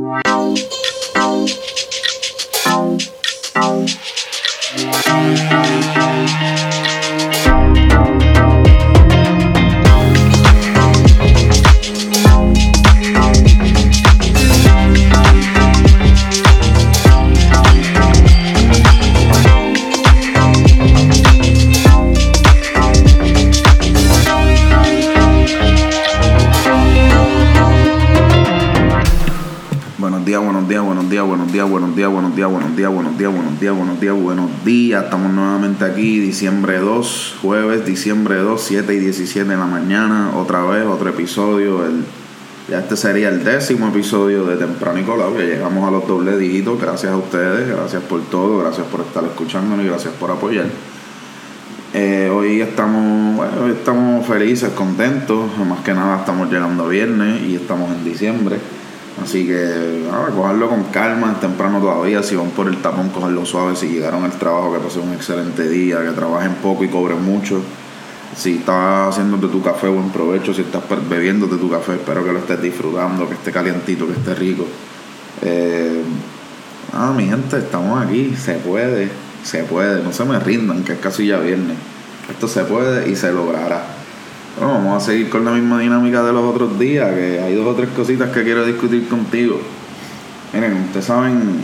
Wow. Días. Estamos nuevamente aquí, diciembre 2, jueves, diciembre 2, 7 y 17 de la mañana. Otra vez, otro episodio. El, ya este sería el décimo episodio de Temprano y Colado. Ya llegamos a los doble dígitos. Gracias a ustedes, gracias por todo, gracias por estar escuchándonos y gracias por apoyar. Eh, hoy estamos, bueno, estamos felices, contentos. Más que nada estamos llegando a viernes y estamos en diciembre. Así que, cogerlo con calma, temprano todavía. Si van por el tapón, cogerlo suave. Si llegaron al trabajo, que pasen un excelente día, que trabajen poco y cobren mucho. Si estás haciéndote tu café, buen provecho. Si estás bebiéndote tu café, espero que lo estés disfrutando, que esté calientito, que esté rico. Eh, ah, mi gente, estamos aquí. Se puede, se puede. No se me rindan, que es casi ya viernes. Esto se puede y se logrará. Bueno, vamos a seguir con la misma dinámica de los otros días, que hay dos o tres cositas que quiero discutir contigo. Miren, ustedes saben,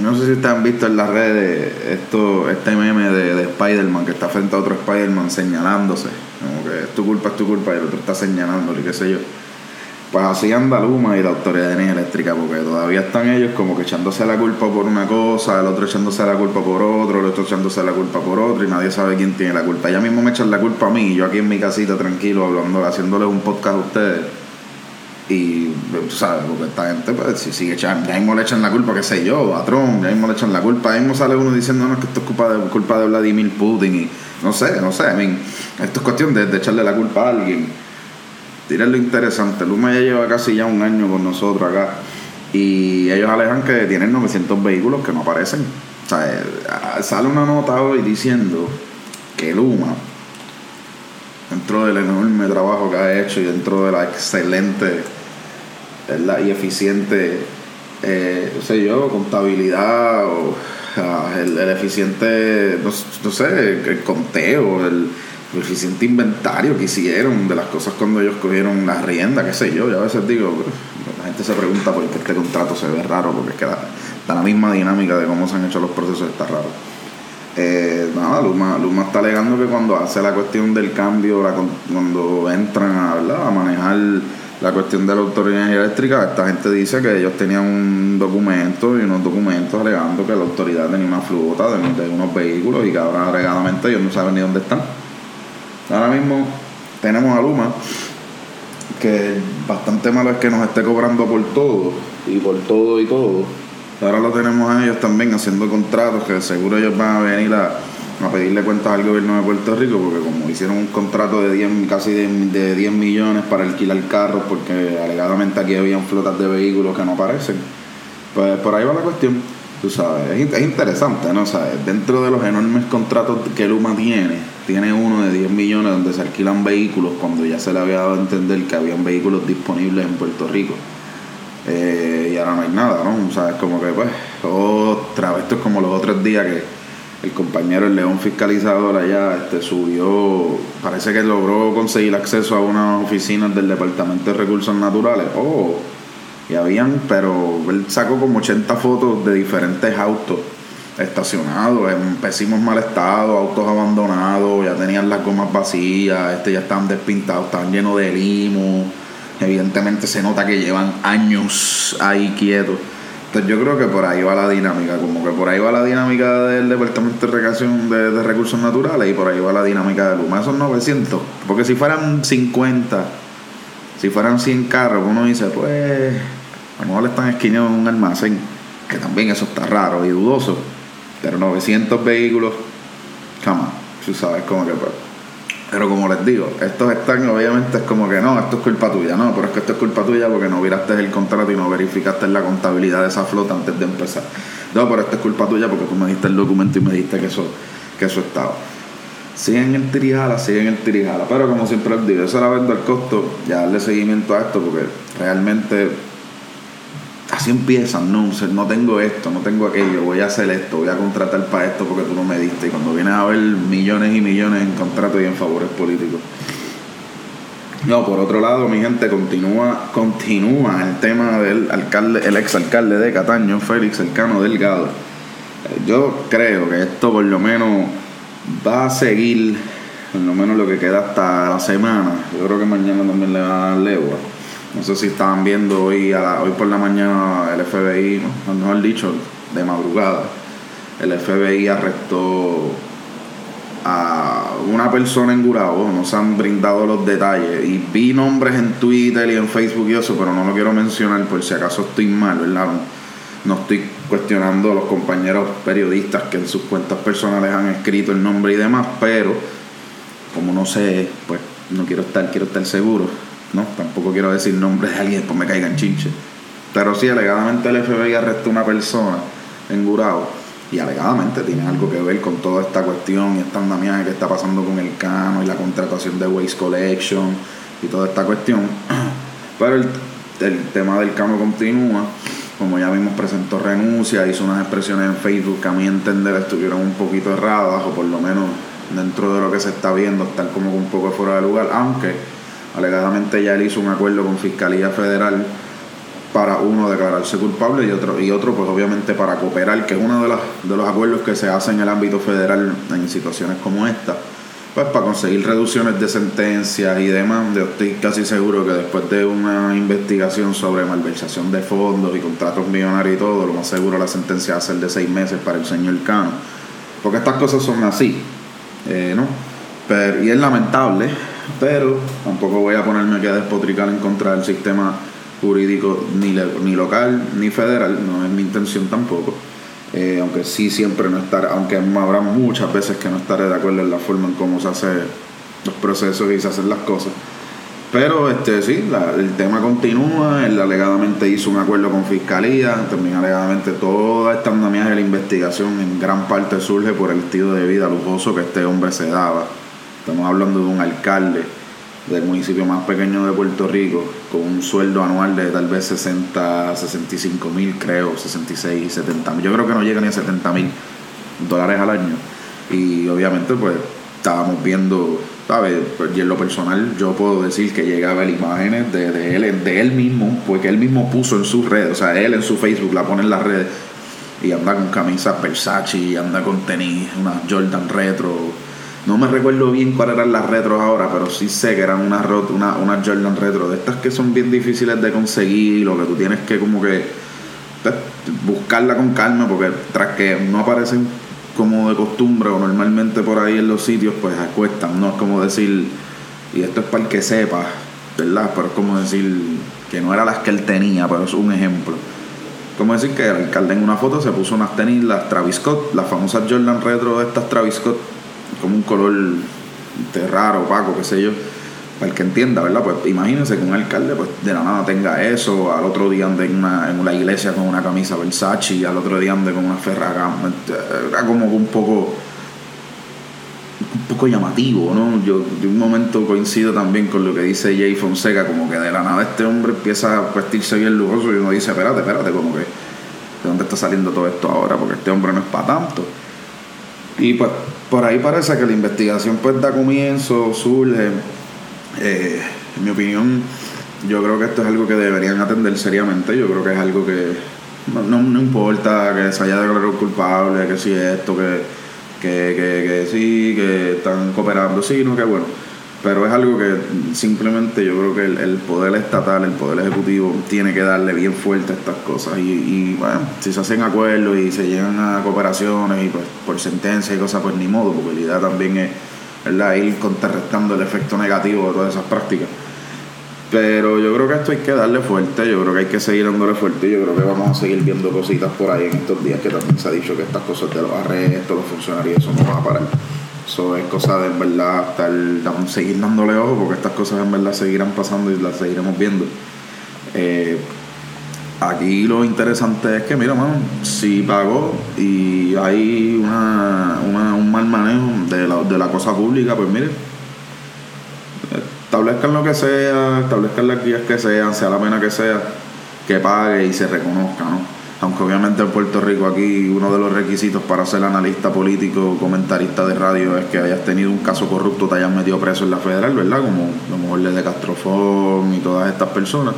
no sé si ustedes han visto en las redes esto, este meme de, de Spider-Man que está frente a otro Spider-Man señalándose. Como que es tu culpa, es tu culpa, y el otro está señalándole, qué sé yo. Pues así anda Luma y la Autoridad de Energía Eléctrica, porque todavía están ellos como que echándose la culpa por una cosa, el otro echándose la culpa por otro, el otro echándose la culpa por otro, y nadie sabe quién tiene la culpa. Ya mismo me echan la culpa a mí, yo aquí en mi casita tranquilo, hablando, haciéndoles un podcast a ustedes. Y tú sabes, porque esta gente pues si sigue echando, ya mismo le echan la culpa, qué sé yo, a Trump, ya mismo le echan la culpa, ya mismo sale uno diciendo no, que esto es culpa de, culpa de Vladimir Putin y no sé, no sé, I mean, esto es cuestión de echarle la culpa a alguien Miren lo interesante, Luma ya lleva casi ya un año con nosotros acá. Y ellos alejan que tienen 900 vehículos que no aparecen. O sea, eh, sale una nota hoy diciendo que Luma, dentro del enorme trabajo que ha hecho y dentro de la excelente y eficiente, eh, no sé yo, contabilidad o el, eficiente, no sé, el conteo, el el inventario que hicieron de las cosas cuando ellos cogieron la rienda, qué sé yo. Y a veces digo, la gente se pregunta por qué este contrato se ve raro, porque es que da, la misma dinámica de cómo se han hecho los procesos está raro. Eh, nada, Luma, Luma está alegando que cuando hace la cuestión del cambio, cuando entran a, a manejar la cuestión de la autoridad eléctrica, esta gente dice que ellos tenían un documento y unos documentos alegando que la autoridad tenía una flota de, de unos vehículos y que ahora alegadamente ellos no saben ni dónde están. Ahora mismo tenemos a Luma, que bastante malo es que nos esté cobrando por todo, y por todo y todo. Ahora lo tenemos a ellos también haciendo contratos que seguro ellos van a venir a, pedirle cuentas al gobierno de Puerto Rico, porque como hicieron un contrato de 10, casi de, de 10 millones para alquilar carros, porque alegadamente aquí habían flotas de vehículos que no aparecen, pues por ahí va la cuestión. Tú sabes, es, interesante, ¿no? ¿Sabes? Dentro de los enormes contratos que Luma tiene, tiene uno de 10 millones donde se alquilan vehículos cuando ya se le había dado a entender que habían vehículos disponibles en Puerto Rico. Eh, y ahora no hay nada, ¿no? ¿Sabes? Como que, pues, otra vez, esto es como los otros días que el compañero, el león fiscalizador allá, este, subió, parece que logró conseguir acceso a unas oficinas del Departamento de Recursos Naturales. Oh, y habían, pero él sacó como 80 fotos de diferentes autos estacionados en pésimos mal estado, autos abandonados, ya tenían las gomas vacías, este ya estaban despintados, estaban llenos de limo. Evidentemente se nota que llevan años ahí quietos. Entonces yo creo que por ahí va la dinámica, como que por ahí va la dinámica del Departamento de Recreación de, Recursos Naturales y por ahí va la dinámica de Luma. Esos 900, porque si fueran 50, si fueran 100 carros, uno dice, pues a lo mejor están esquineando en un almacén, que también eso está raro y dudoso. Pero 900 vehículos, cama, tú sabes cómo que. Pues. Pero como les digo, estos están, obviamente, es como que no, esto es culpa tuya, no, pero es que esto es culpa tuya porque no miraste el contrato y no verificaste la contabilidad de esa flota antes de empezar. No, pero esto es culpa tuya porque tú me diste el documento y me dijiste que eso, que eso estaba. Siguen en tirijala, siguen en tirijala. Pero como siempre les digo, eso era vendo el costo, ya darle seguimiento a esto porque realmente así empiezan, no, no tengo esto, no tengo aquello, voy a hacer esto, voy a contratar para esto porque tú no me diste. Y cuando vienes a ver millones y millones en contratos y en favores políticos. No, por otro lado, mi gente, continúa, continúa el tema del alcalde, el exalcalde de Cataño, Félix Elcano Delgado. Eh, yo creo que esto por lo menos va a seguir, por lo menos lo que queda hasta la semana. Yo creo que mañana también le va a dar legua. No sé si estaban viendo hoy, a hoy por la mañana el FBI, no, mejor dicho, de madrugada, el FBI arrestó a una persona en Gurabo, nos han brindado los detalles y vi nombres en Twitter y en Facebook y eso, pero no lo quiero mencionar por si acaso estoy mal, ¿verdad? No, estoy cuestionando a los compañeros periodistas que en sus cuentas personales han escrito el nombre y demás, pero como no sé, pues no quiero estar, quiero estar seguro, ¿no? Tampoco quiero decir nombres de alguien, después me caigan chinche. Pero sí, alegadamente el FBI arrestó a una persona en Gurabo y alegadamente tiene algo que ver con toda esta cuestión y esta andamiaje que está pasando con el cano y la contratación de Waste Collection y toda esta cuestión. Pero el, tema del cano continúa. Como ya vimos, presentó renuncia, hizo unas expresiones en Facebook que a mi entender estuvieron un poquito erradas, o por lo menos dentro de lo que se está viendo, están como un poco fuera de lugar, aunque alegadamente ya él hizo un acuerdo con Fiscalía Federal para uno declararse culpable y otro, y otro pues obviamente para cooperar, que es uno de, de los acuerdos que se hace en el ámbito federal en situaciones como esta, pues para conseguir reducciones de sentencias y demás. Yo estoy casi seguro que después de una investigación sobre malversación de fondos y contratos millonarios y todo, lo más seguro la sentencia va a ser de seis meses para el señor Cano. Porque estas cosas son así, eh, ¿no? Pero, y es lamentable, pero tampoco voy a ponerme aquí a despotricar en contra del sistema jurídico ni, local ni federal, no es mi intención tampoco. Eh, aunque sí siempre no estar, aunque habrá muchas veces que no estaré de acuerdo en la forma en cómo se hacen los procesos y se hacen las cosas. Pero este sí, el tema continúa, él alegadamente hizo un acuerdo con Fiscalía, también alegadamente toda esta andamiaje de la investigación en gran parte surge por el estilo de vida lujoso que este hombre se daba. Estamos hablando de un alcalde del municipio más pequeño de Puerto Rico, con un sueldo anual de tal vez 60, 65 mil, creo, 66, 70 mil. Yo creo que no llega ni a 70 mil dólares al año. Y obviamente, pues estábamos viendo, ¿sabes? Pues, y en lo personal, yo puedo decir que llega a imágenes de, él, de él mismo, porque él mismo puso en sus redes, o sea, él en su Facebook la pone en las redes y anda con camisas Versace, anda con tenis, una Jordan retro no me recuerdo bien cuáles eran las retros ahora, pero sí sé que eran unas una, una Jordan retro, de estas que son bien difíciles de conseguir, lo que tú tienes que como que pues, buscarla con calma, porque tras que no aparecen como de costumbre o normalmente por ahí en los sitios, pues cuestan, no es como decir, y esto es para el que sepa, ¿verdad? Pero es como decir que no eran las que él tenía, pero es un ejemplo. Como decir que el alcalde en una foto se puso unas tenis, las Travis Scott, las famosas Jordan retro de estas Travis Scott como un color raro, opaco, qué sé yo. Para el que entienda, ¿verdad? Pues imagínense que un alcalde pues de la nada tenga eso, al otro día ande en una, en una iglesia con una camisa Versace, y al otro día ande con una ferraga. Era como un poco un poco llamativo, ¿no? Yo de un momento coincido también con lo que dice Jay Fonseca, como que de la nada este hombre empieza a vestirse bien lujoso y uno dice, espérate, espérate, como que ¿de dónde está saliendo todo esto ahora? Porque este hombre no es para tanto. Y pues por ahí parece que la investigación pues da comienzo, surge. Eh, en mi opinión, yo creo que esto es algo que deberían atender seriamente. Yo creo que es algo que no, no, importa que se haya declarado culpable, que si esto, que, que, que, que sí, que están cooperando, sí, no, que bueno pero es algo que simplemente yo creo que el, poder estatal, el poder ejecutivo tiene que darle bien fuerte a estas cosas y, bueno, si se hacen acuerdos y se llegan a cooperaciones y pues por sentencia y cosas, pues ni modo, porque la idea también es ¿verdad? ir contrarrestando el efecto negativo de todas esas prácticas. Pero yo creo que esto hay que darle fuerte, yo creo que hay que seguir dándole fuerte y yo creo que vamos a seguir viendo cositas por ahí en estos días que también se ha dicho que estas cosas de los arrestos, los funcionarios, eso no va a parar. Eso es cosa de en verdad estar, seguir dándole ojo porque estas cosas en verdad seguirán pasando y las seguiremos viendo. Eh, aquí lo interesante es que, mira, mano, si pagó y hay una, un mal manejo de la, de la cosa pública, pues mire, establezcan lo que sea, establezcan las guías que sean, sea la pena que sea, que pague y se reconozca, ¿no? Aunque obviamente en Puerto Rico aquí uno de los requisitos para ser analista político comentarista de radio es que hayas tenido un caso corrupto, te hayas metido preso en la federal, ¿verdad? Como lo mejor de Castrofón y todas estas personas.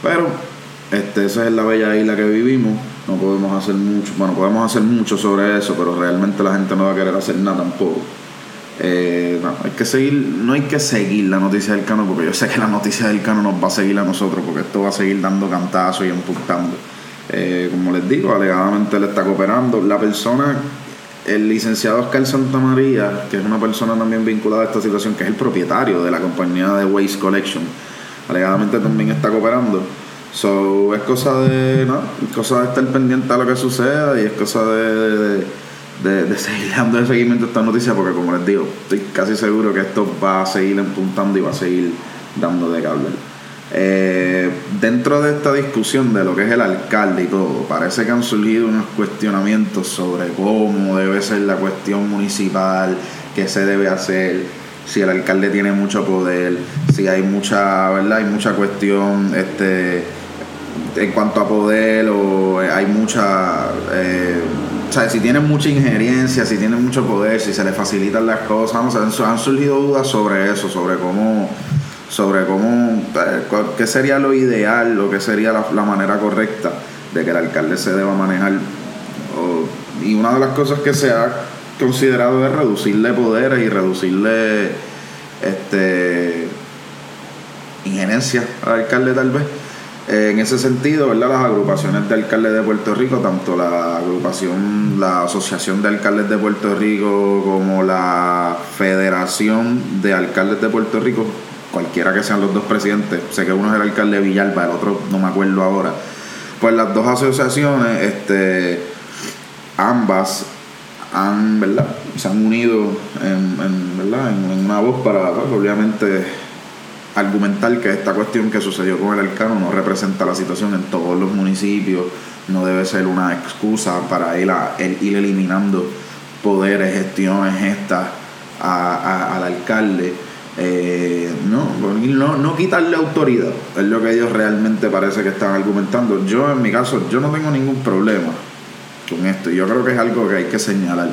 Pero este, esa es la bella isla que vivimos. No podemos hacer mucho, bueno, podemos hacer mucho sobre eso, pero realmente la gente no va a querer hacer nada tampoco. Eh, no, hay que seguir, no hay que seguir la noticia del Cano, porque yo sé que la noticia del Cano nos va a seguir a nosotros, porque esto va a seguir dando cantazos y empujando. Eh, como les digo, alegadamente le está cooperando. La persona, el licenciado Oscar María que es una persona también vinculada a esta situación, que es el propietario de la compañía de Waste Collection, alegadamente también está cooperando. So, es cosa de, ¿no? cosa de estar pendiente a lo que suceda y es cosa de, de, seguir dando el seguimiento a esta noticia porque como les digo, estoy casi seguro que esto va a seguir empuntando y va a seguir dando de cable. Eh, dentro de esta discusión de lo que es el alcalde y todo, parece que han surgido unos cuestionamientos sobre cómo debe ser la cuestión municipal, qué se debe hacer, si el alcalde tiene mucho poder, si hay mucha, ¿verdad? Hay mucha cuestión este en cuanto a poder o hay mucha eh, o sea, si tiene mucha injerencia, si tiene mucho poder, si se le facilitan las cosas, han surgido dudas sobre eso, sobre cómo sobre cómo, eh, qué sería lo ideal o qué sería la, manera correcta de que el alcalde se deba manejar. y una de las cosas que se ha considerado es reducirle poderes y reducirle este injerencia al alcalde tal vez. Eh, en ese sentido, ¿verdad? las agrupaciones de alcaldes de Puerto Rico, tanto la agrupación, la Asociación de Alcaldes de Puerto Rico como la Federación de Alcaldes de Puerto Rico, cualquiera que sean los dos presidentes, sé que uno es el alcalde de Villalba, el otro no me acuerdo ahora, pues las dos asociaciones, este, ambas han, ¿verdad? se han unido en, ¿verdad? en, una voz para, pues, obviamente, argumentar que esta cuestión que sucedió con el Alcano no representa la situación en todos los municipios, no debe ser una excusa para ir, a, ir eliminando poderes, gestiones estas al alcalde eh, no, no, no quitarle autoridad, es lo que ellos realmente parece que están argumentando. Yo en mi caso, yo no tengo ningún problema con esto, yo creo que es algo que hay que señalar.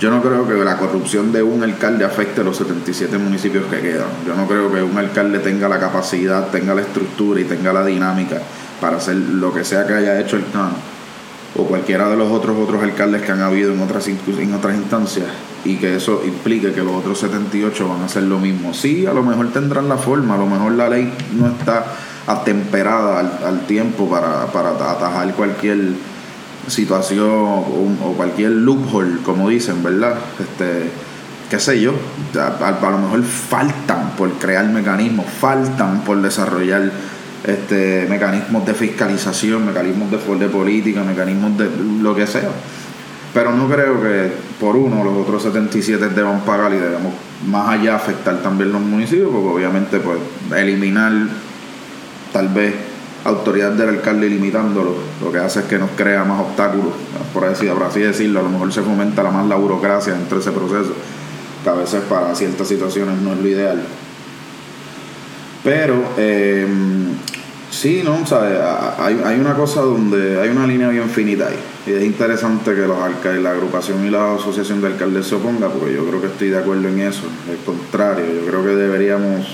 Yo no creo que la corrupción de un alcalde afecte a los 77 municipios que quedan. Yo no creo que un alcalde tenga la capacidad, tenga la estructura y tenga la dinámica para hacer lo que sea que haya hecho el CAN o cualquiera de los otros otros alcaldes que han habido en otras, en otras instancias y que eso implique que los otros 78 van a hacer lo mismo. Sí, a lo mejor tendrán la forma, a lo mejor la ley no está atemperada al, tiempo para, para, atajar cualquier situación o, cualquier loophole, como dicen, ¿verdad? Este, qué sé yo, a, a, lo mejor faltan por crear mecanismos, faltan por desarrollar este, mecanismos de fiscalización, mecanismos de, de política, mecanismos de lo que sea. Pero no creo que por uno los otros 77 deban pagar y debemos más allá afectar también los municipios, porque obviamente pues eliminar tal vez autoridad del alcalde limitándolo, lo que hace es que nos crea más obstáculos, por así, por así decirlo, a lo mejor se fomenta la más la burocracia dentro de ese proceso, que a veces para ciertas situaciones no es lo ideal. Pero eh, Sí, no, Hay, hay una cosa donde hay una línea bien finita ahí. Y es interesante que los alcaldes, la agrupación y la asociación de alcaldes se opongan, porque yo creo que estoy de acuerdo en eso. Al contrario, yo creo que deberíamos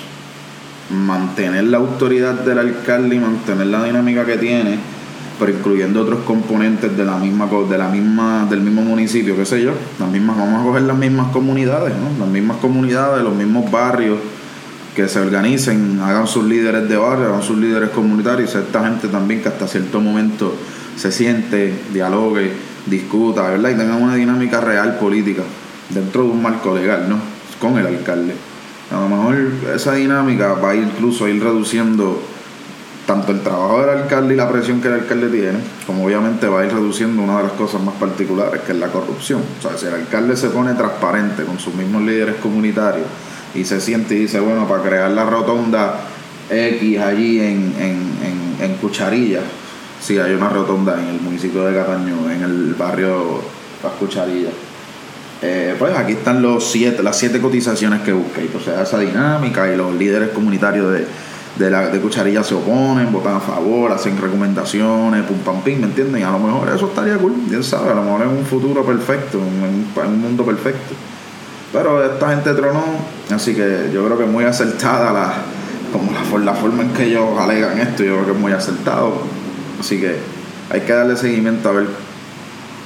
mantener la autoridad del alcalde y mantener la dinámica que tiene, pero incluyendo otros componentes de la misma de la misma del mismo municipio, qué sé yo, las mismas vamos a coger las mismas comunidades, ¿no? Las mismas comunidades, los mismos barrios que se organicen, hagan sus líderes de barrio, hagan sus líderes comunitarios, esta gente también que hasta cierto momento se siente, dialogue, discuta, ¿verdad? Y tengan una dinámica real política dentro de un marco legal, ¿no? Con el alcalde. A lo mejor esa dinámica va a incluso a ir reduciendo tanto el trabajo del alcalde y la presión que el alcalde tiene, como obviamente va a ir reduciendo una de las cosas más particulares, que es la corrupción. O sea, si el alcalde se pone transparente con sus mismos líderes comunitarios, y se siente y dice, bueno, para crear la rotonda X allí en, en, en, Cucharilla, sí, hay una rotonda en el municipio de Cataño, en el barrio Las Cucharillas. Eh, pues aquí están los siete, las siete cotizaciones que busqué, o sea, esa dinámica y los líderes comunitarios de, de, la, de cucharilla se oponen, votan a favor, hacen recomendaciones, pum pam pim, ¿me entienden? A lo mejor eso estaría cool, quién sabe, a lo mejor en un futuro perfecto, en un, mundo perfecto. Pero esta gente tronó, así que yo creo que es muy acertada la, como la, la forma en que ellos alegan esto, yo creo que es muy acertado. Así que hay que darle seguimiento a ver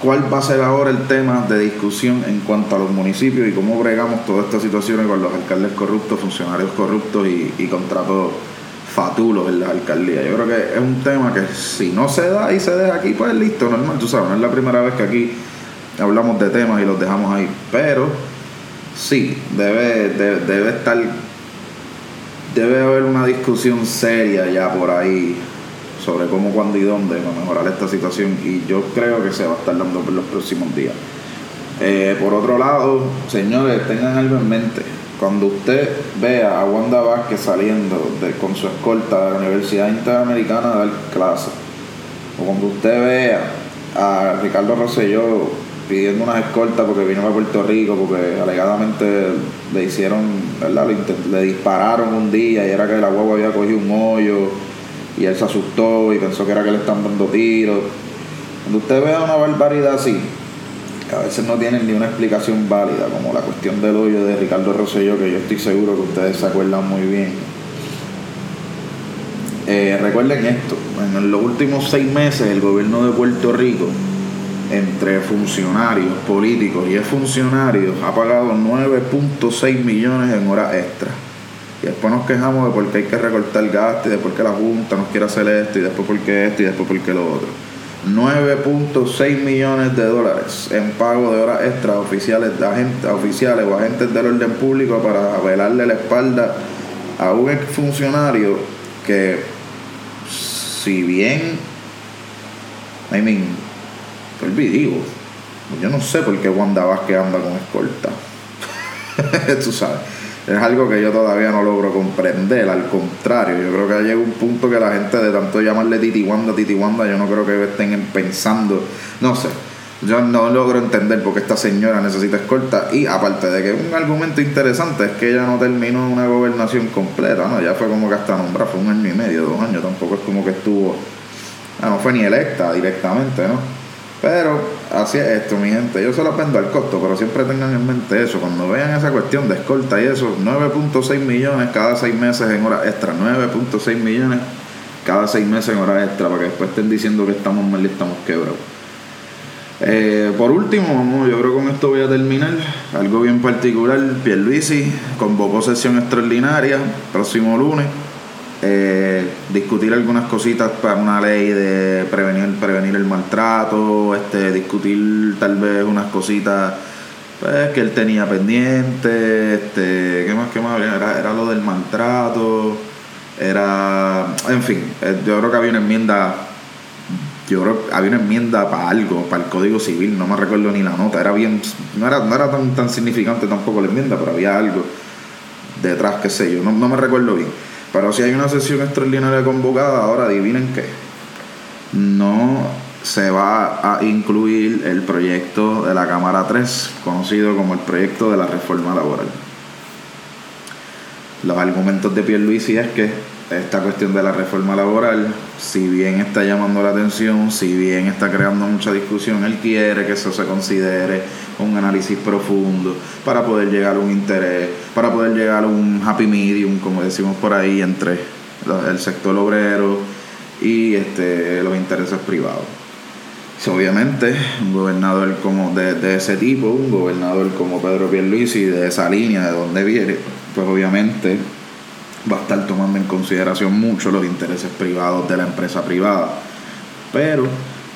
cuál va a ser ahora el tema de discusión en cuanto a los municipios y cómo bregamos todas estas situaciones con los alcaldes corruptos, funcionarios corruptos y, contratos fatulos en la alcaldía. Yo creo que es un tema que si no se da y se deja aquí, pues listo, normal, tú sabes, no es la primera vez que aquí hablamos de temas y los dejamos ahí, pero sí, debe, debe estar, debe haber una discusión seria ya por ahí sobre cómo, cuándo y dónde va a mejorar esta situación y yo creo que se va a estar dando en los próximos días. Eh, por otro lado, señores, tengan algo en mente. Cuando usted vea a Wanda Vázquez saliendo con su escolta de la Universidad Interamericana a dar clases, o cuando usted vea a Ricardo Rosselló pidiendo unas escoltas porque vino a Puerto Rico, porque alegadamente le hicieron, ¿verdad? Le, dispararon un día y era que la guagua había cogido un hoyo y él se asustó y pensó que era que le están dando tiros. Cuando usted vea una barbaridad así, a veces no tienen ni una explicación válida, como la cuestión del hoyo de Ricardo Rosselló, que yo estoy seguro que ustedes se acuerdan muy bien. Eh, recuerden esto, en los últimos seis meses el gobierno de Puerto Rico, entre funcionarios, políticos y funcionarios, ha pagado 9.6 millones en horas extras. Y después nos quejamos de por qué hay que recortar gasto y de por qué la Junta nos quiere hacer esto y después por qué esto y después por qué lo otro. 9.6 millones de dólares en pago de horas extras oficiales, agentes, oficiales o agentes del orden público para velarle la espalda a un funcionario que, si bien, I mean, digo, yo no sé por qué Wanda Vázquez anda con escolta. Tú sabes es algo que yo todavía no logro comprender, al contrario, yo creo que llega un punto que la gente de tanto llamarle Titi Wanda, Titi Wanda, yo no creo que estén pensando, no sé, yo no logro entender por qué esta señora necesita escolta y aparte de que un argumento interesante es que ella no terminó una gobernación completa, ¿no? Ya fue como que hasta nombrada, fue un año y medio, dos años, tampoco es como que estuvo, no fue ni electa directamente, ¿no? Pero así es esto, mi gente. Yo se lo vendo al costo, pero siempre tengan en mente eso. Cuando vean esa cuestión de escolta y eso, 9.6 millones cada seis meses en horas extra. 9.6 millones cada seis meses en horas extra, para que después estén diciendo que estamos mal y estamos quebrados. Eh, por último, vamos, yo creo que con esto voy a terminar. Algo bien particular, Pierluisi convocó sesión extraordinaria próximo lunes eh, discutir algunas cositas para una ley de prevenir prevenir el maltrato, este discutir tal vez unas cositas pues, que él tenía pendiente, este, ¿qué más, qué más? Era, era lo del maltrato, era, en fin, eh, yo creo que había una enmienda yo creo que había una enmienda para algo, para el Código Civil, no me recuerdo ni la nota, era bien, no era, no era tan, tan significante tampoco la enmienda, pero había algo detrás, qué sé yo, no, no me recuerdo bien. Pero si hay una sesión extraordinaria convocada, ahora adivinen qué. No se va a incluir el proyecto de la Cámara 3, conocido como el proyecto de la reforma laboral. Los argumentos de Pierluisi es que esta cuestión de la reforma laboral, si bien está llamando la atención, si bien está creando mucha discusión, él quiere que eso se considere un análisis profundo para poder llegar a un interés, para poder llegar a un happy medium, como decimos por ahí, entre el sector obrero y este, los intereses privados. obviamente, un gobernador como de, de, ese tipo, un gobernador como Pedro Pierluisi, de esa línea, de donde viene, pues obviamente va a estar tomando en consideración mucho los intereses privados de la empresa privada. Pero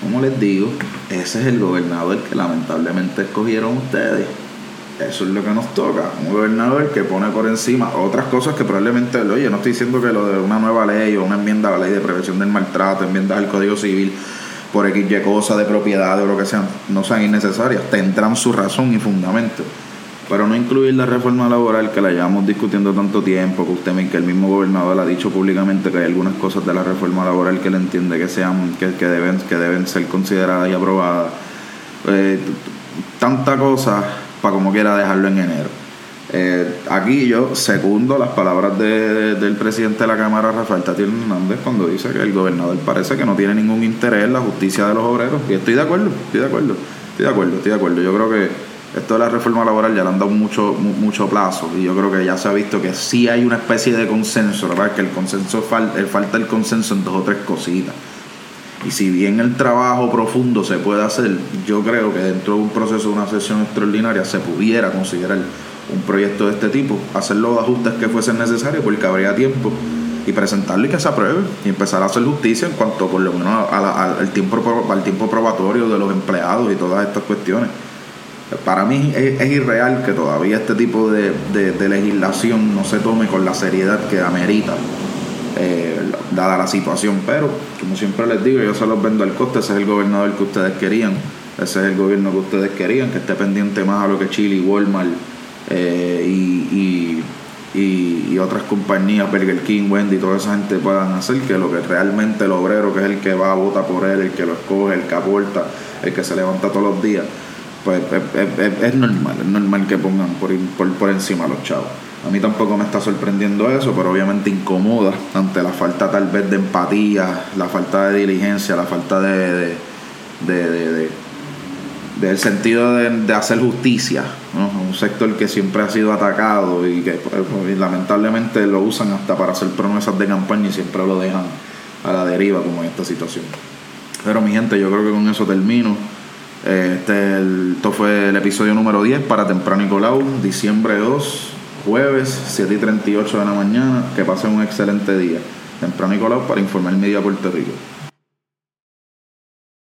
como les digo, ese es el gobernador que lamentablemente escogieron ustedes. Eso es lo que nos toca. Un gobernador que pone por encima otras cosas que probablemente, oye, no estoy diciendo que lo de una nueva ley o una enmienda a la ley de prevención del maltrato, enmiendas al Código Civil por X cosas de propiedad o lo que sean, no sean innecesarias. Tendrán su razón y fundamento pero no incluir la reforma laboral que la llevamos discutiendo tanto tiempo, que usted que el mismo gobernador ha dicho públicamente que hay algunas cosas de la reforma laboral que él entiende que sean que, que deben que deben ser consideradas y aprobadas. Eh, tanta cosa para como quiera dejarlo en enero. Eh, aquí yo segundo las palabras del presidente de la Cámara, Rafael Tatiel Hernández, cuando dice que el gobernador parece que no tiene ningún interés en la justicia de los obreros. Y estoy de acuerdo, estoy de acuerdo, estoy de acuerdo, estoy de acuerdo. Yo creo que esto de la reforma laboral ya le han dado mucho, mucho plazo y yo creo que ya se ha visto que sí hay una especie de consenso, ¿verdad? Que el consenso falta, falta el consenso en dos o tres cositas. Y si bien el trabajo profundo se puede hacer, yo creo que dentro de un proceso de una sesión extraordinaria se pudiera considerar un proyecto de este tipo, hacer los ajustes que fuesen necesarios porque habría tiempo y presentarlo y que se apruebe y empezar a hacer justicia en cuanto por lo menos al, tiempo, al tiempo probatorio de los empleados y todas estas cuestiones. Para mí es, irreal que todavía este tipo de, legislación no se tome con la seriedad que amerita, eh, dada la situación. Pero, como siempre les digo, yo se los vendo al coste, ese es el gobernador que ustedes querían, ese es el gobierno que ustedes querían, que esté pendiente más a lo que Chile y Walmart eh, y, otras compañías, Burger King, Wendy, toda esa gente puedan hacer, que lo que realmente el obrero, que es el que va a vota por él, el que lo escoge, el que aporta, el que se levanta todos los días, pues es, normal, es normal que pongan por, por, por encima a los chavos. A mí tampoco me está sorprendiendo eso, pero obviamente incomoda ante la falta tal vez de empatía, la falta de diligencia, la falta de, de, del sentido de, hacer justicia, un sector que siempre ha sido atacado y que pues, lamentablemente lo usan hasta para hacer promesas de campaña y siempre lo dejan a la deriva como en esta situación. Pero mi gente, yo creo que con eso termino. Este, esto fue el episodio número 10 para Temprano Nicolau, diciembre 2, jueves, 7 y 38 de la mañana. Que pasen un excelente día. Temprano Nicolau para Informar Media Puerto Rico.